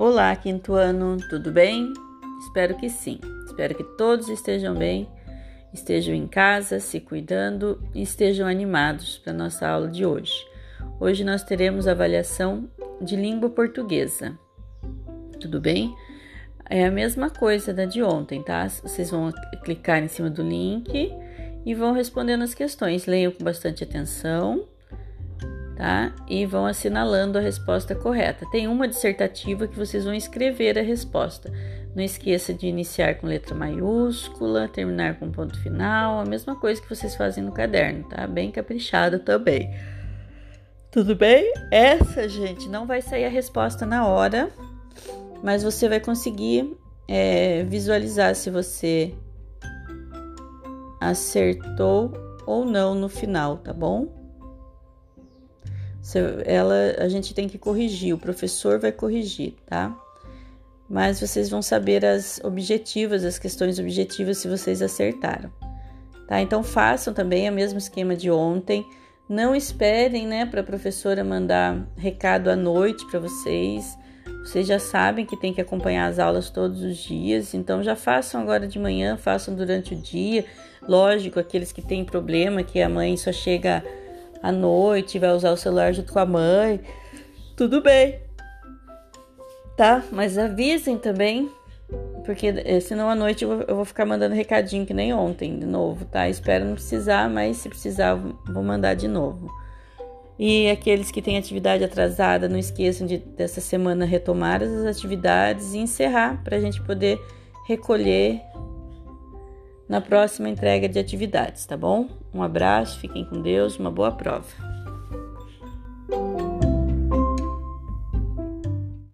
Olá, quinto ano, tudo bem? Espero que sim. Espero que todos estejam bem, estejam em casa, se cuidando e estejam animados para nossa aula de hoje. Hoje nós teremos avaliação de língua portuguesa. Tudo bem? É a mesma coisa da de ontem, tá? Vocês vão clicar em cima do link e vão respondendo as questões. Leiam com bastante atenção tá? E vão assinalando a resposta correta. Tem uma dissertativa que vocês vão escrever a resposta. Não esqueça de iniciar com letra maiúscula, terminar com ponto final, a mesma coisa que vocês fazem no caderno, tá? Bem caprichada também. Tudo bem? Essa, gente, não vai sair a resposta na hora, mas você vai conseguir é, visualizar se você acertou ou não no final, tá bom? Ela, a gente tem que corrigir, o professor vai corrigir, tá? Mas vocês vão saber as objetivas, as questões objetivas se vocês acertaram. Tá? Então façam também o mesmo esquema de ontem. Não esperem, né, para a professora mandar recado à noite para vocês. Vocês já sabem que tem que acompanhar as aulas todos os dias, então já façam agora de manhã, façam durante o dia. Lógico, aqueles que têm problema, que a mãe só chega à noite, vai usar o celular junto com a mãe, tudo bem, tá? Mas avisem também, porque eh, senão à noite eu vou, ficar mandando recadinho que nem ontem de novo, tá? Espero não precisar, mas se precisar, vou mandar de novo. E aqueles que têm atividade atrasada, não esqueçam de dessa semana retomar as atividades e encerrar para a gente poder recolher na próxima entrega de atividades, tá bom? Um abraço, fiquem com Deus, uma boa prova.